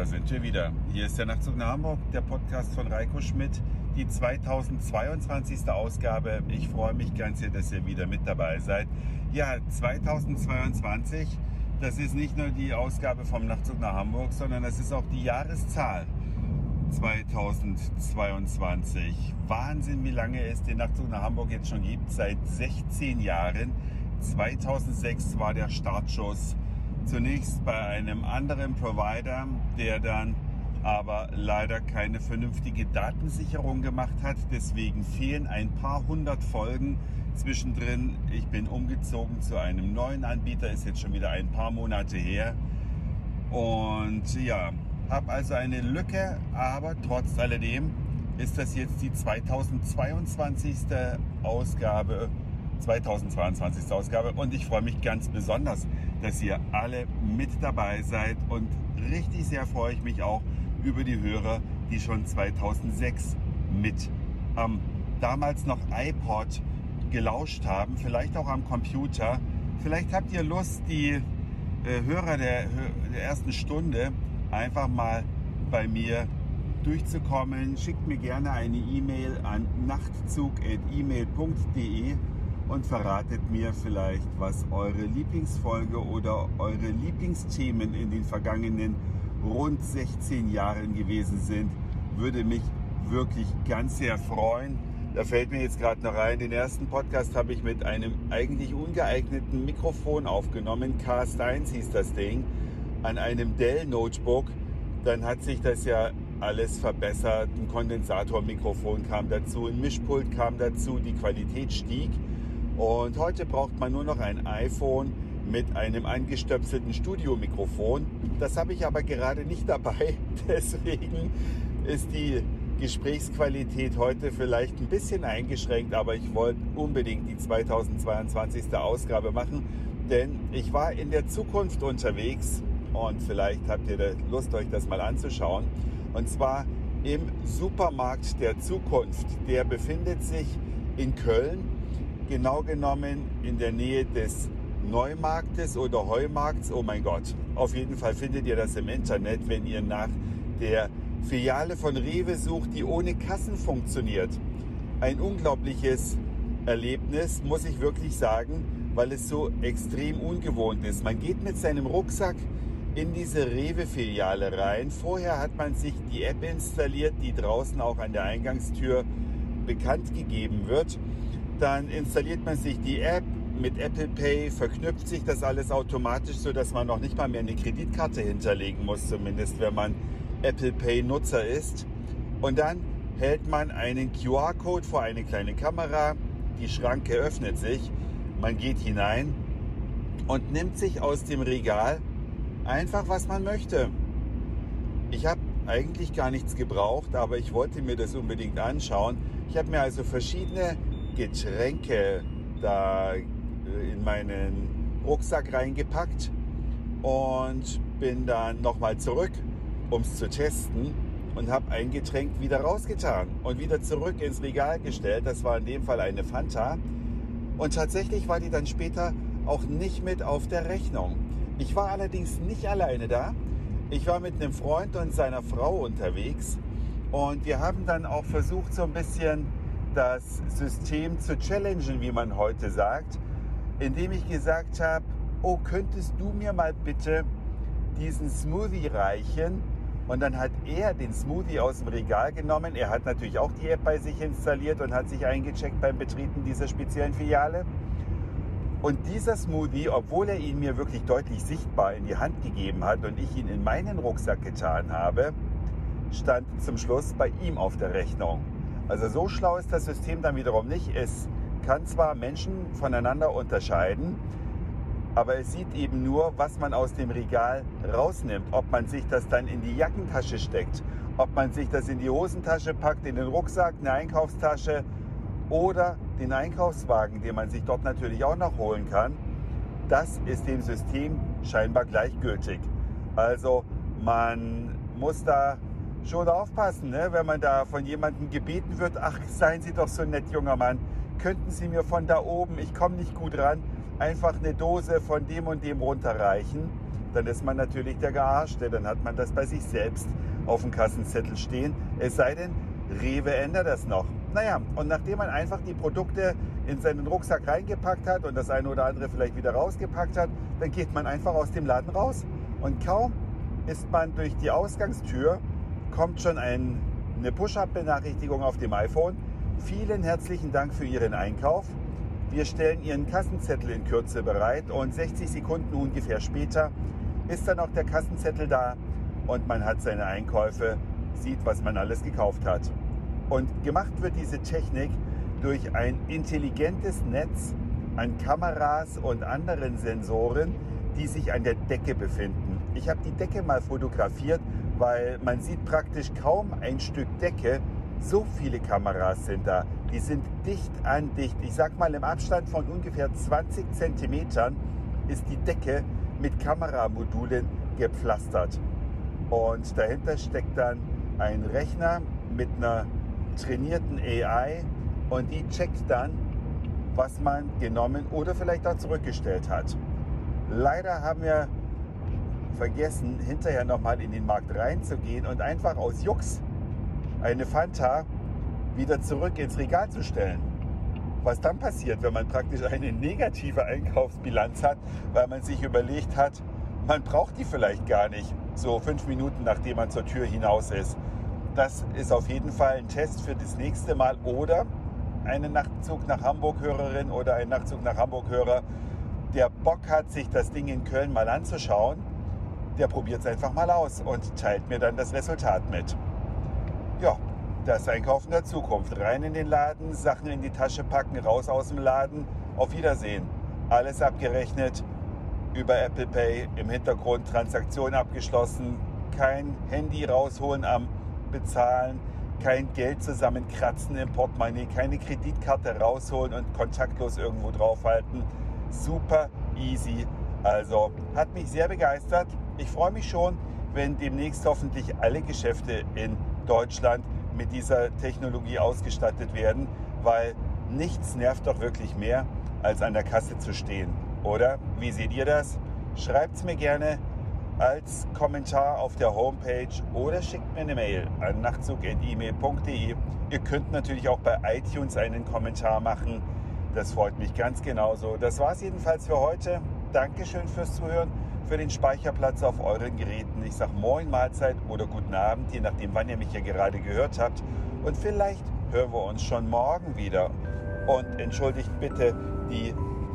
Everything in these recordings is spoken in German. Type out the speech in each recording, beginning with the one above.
da sind wir wieder. Hier ist der Nachtzug nach Hamburg, der Podcast von Reiko Schmidt, die 2022. Ausgabe. Ich freue mich ganz sehr, dass ihr wieder mit dabei seid. Ja, 2022, das ist nicht nur die Ausgabe vom Nachtzug nach Hamburg, sondern das ist auch die Jahreszahl 2022. Wahnsinn, wie lange es den Nachtzug nach Hamburg jetzt schon gibt. Seit 16 Jahren. 2006 war der Startschuss Zunächst bei einem anderen Provider, der dann aber leider keine vernünftige Datensicherung gemacht hat. Deswegen fehlen ein paar hundert Folgen zwischendrin. Ich bin umgezogen zu einem neuen Anbieter, ist jetzt schon wieder ein paar Monate her. Und ja, habe also eine Lücke, aber trotz alledem ist das jetzt die 2022. Ausgabe 2022. Ausgabe und ich freue mich ganz besonders, dass ihr alle mit dabei seid und richtig sehr freue ich mich auch über die Hörer, die schon 2006 mit am damals noch iPod gelauscht haben, vielleicht auch am Computer. Vielleicht habt ihr Lust, die äh, Hörer der, der ersten Stunde einfach mal bei mir durchzukommen. Schickt mir gerne eine E-Mail an nachtzug.email.de und verratet mir vielleicht, was eure Lieblingsfolge oder eure Lieblingsthemen in den vergangenen rund 16 Jahren gewesen sind. Würde mich wirklich ganz sehr freuen. Da fällt mir jetzt gerade noch rein, den ersten Podcast habe ich mit einem eigentlich ungeeigneten Mikrofon aufgenommen. Cast 1 hieß das Ding, an einem Dell Notebook. Dann hat sich das ja alles verbessert. Ein Kondensatormikrofon kam dazu, ein Mischpult kam dazu, die Qualität stieg. Und heute braucht man nur noch ein iPhone mit einem angestöpselten Studiomikrofon. Das habe ich aber gerade nicht dabei. Deswegen ist die Gesprächsqualität heute vielleicht ein bisschen eingeschränkt, aber ich wollte unbedingt die 2022. Ausgabe machen, denn ich war in der Zukunft unterwegs und vielleicht habt ihr Lust, euch das mal anzuschauen. Und zwar im Supermarkt der Zukunft. Der befindet sich in Köln genau genommen in der Nähe des Neumarktes oder Heumarkts. Oh mein Gott. Auf jeden Fall findet ihr das im Internet, wenn ihr nach der Filiale von Rewe sucht, die ohne Kassen funktioniert. Ein unglaubliches Erlebnis, muss ich wirklich sagen, weil es so extrem ungewohnt ist. Man geht mit seinem Rucksack in diese Rewe-Filiale rein. Vorher hat man sich die App installiert, die draußen auch an der Eingangstür bekannt gegeben wird. Dann installiert man sich die App mit Apple Pay, verknüpft sich das alles automatisch, sodass man noch nicht mal mehr eine Kreditkarte hinterlegen muss, zumindest wenn man Apple Pay Nutzer ist. Und dann hält man einen QR-Code vor eine kleine Kamera, die Schranke öffnet sich, man geht hinein und nimmt sich aus dem Regal einfach, was man möchte. Ich habe eigentlich gar nichts gebraucht, aber ich wollte mir das unbedingt anschauen. Ich habe mir also verschiedene Getränke da äh, in meinen Rucksack reingepackt und bin dann nochmal zurück, um es zu testen und habe ein Getränk wieder rausgetan und wieder zurück ins Regal gestellt. Das war in dem Fall eine Fanta. Und tatsächlich war die dann später auch nicht mit auf der Rechnung. Ich war allerdings nicht alleine da. Ich war mit einem Freund und seiner Frau unterwegs und wir haben dann auch versucht, so ein bisschen das System zu challengen, wie man heute sagt, indem ich gesagt habe, oh, könntest du mir mal bitte diesen Smoothie reichen? Und dann hat er den Smoothie aus dem Regal genommen. Er hat natürlich auch die App bei sich installiert und hat sich eingecheckt beim Betreten dieser speziellen Filiale. Und dieser Smoothie, obwohl er ihn mir wirklich deutlich sichtbar in die Hand gegeben hat und ich ihn in meinen Rucksack getan habe, stand zum Schluss bei ihm auf der Rechnung. Also so schlau ist das System dann wiederum nicht. Es kann zwar Menschen voneinander unterscheiden, aber es sieht eben nur, was man aus dem Regal rausnimmt. Ob man sich das dann in die Jackentasche steckt, ob man sich das in die Hosentasche packt, in den Rucksack, eine Einkaufstasche oder den Einkaufswagen, den man sich dort natürlich auch noch holen kann. Das ist dem System scheinbar gleichgültig. Also man muss da schon aufpassen, ne? wenn man da von jemandem gebeten wird, ach, seien Sie doch so nett, junger Mann, könnten Sie mir von da oben, ich komme nicht gut ran, einfach eine Dose von dem und dem runterreichen. dann ist man natürlich der Gearschte. Dann hat man das bei sich selbst auf dem Kassenzettel stehen. Es sei denn, Rewe ändert das noch. Naja, und nachdem man einfach die Produkte in seinen Rucksack reingepackt hat und das eine oder andere vielleicht wieder rausgepackt hat, dann geht man einfach aus dem Laden raus. Und kaum ist man durch die Ausgangstür, kommt schon ein, eine Push-Up-Benachrichtigung auf dem iPhone. Vielen herzlichen Dank für Ihren Einkauf. Wir stellen Ihren Kassenzettel in Kürze bereit und 60 Sekunden ungefähr später ist dann auch der Kassenzettel da und man hat seine Einkäufe, sieht, was man alles gekauft hat. Und gemacht wird diese Technik durch ein intelligentes Netz an Kameras und anderen Sensoren, die sich an der Decke befinden. Ich habe die Decke mal fotografiert, weil man sieht praktisch kaum ein Stück Decke. So viele Kameras sind da. Die sind dicht an dicht. Ich sag mal im Abstand von ungefähr 20 Zentimetern ist die Decke mit Kameramodulen gepflastert. Und dahinter steckt dann ein Rechner mit einer trainierten AI und die checkt dann, was man genommen oder vielleicht auch zurückgestellt hat. Leider haben wir vergessen, hinterher nochmal in den Markt reinzugehen und einfach aus Jux eine Fanta wieder zurück ins Regal zu stellen. Was dann passiert, wenn man praktisch eine negative Einkaufsbilanz hat, weil man sich überlegt hat, man braucht die vielleicht gar nicht, so fünf Minuten nachdem man zur Tür hinaus ist. Das ist auf jeden Fall ein Test für das nächste Mal oder einen Nachtzug nach Hamburg-Hörerin oder ein Nachtzug nach Hamburg-Hörer, der Bock hat, sich das Ding in Köln mal anzuschauen, der probiert es einfach mal aus und teilt mir dann das Resultat mit. Ja, das Einkaufen der Zukunft. Rein in den Laden, Sachen in die Tasche packen, raus aus dem Laden. Auf Wiedersehen. Alles abgerechnet über Apple Pay, im Hintergrund Transaktion abgeschlossen, kein Handy rausholen am Bezahlen, kein Geld zusammenkratzen im Portemonnaie, keine Kreditkarte rausholen und kontaktlos irgendwo draufhalten. Super easy. Also hat mich sehr begeistert. Ich freue mich schon, wenn demnächst hoffentlich alle Geschäfte in Deutschland mit dieser Technologie ausgestattet werden, weil nichts nervt doch wirklich mehr, als an der Kasse zu stehen. Oder wie seht ihr das? Schreibt es mir gerne als Kommentar auf der Homepage oder schickt mir eine Mail an nachtzug.email.de. Ihr könnt natürlich auch bei iTunes einen Kommentar machen. Das freut mich ganz genauso. Das war es jedenfalls für heute. Dankeschön fürs Zuhören, für den Speicherplatz auf euren Geräten. Ich sage Moin, Mahlzeit oder Guten Abend, je nachdem, wann ihr mich hier gerade gehört habt. Und vielleicht hören wir uns schon morgen wieder. Und entschuldigt bitte die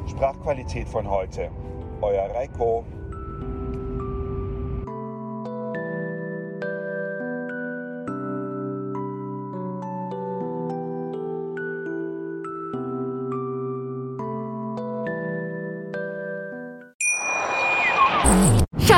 Sprachqualität von heute. Euer Reiko.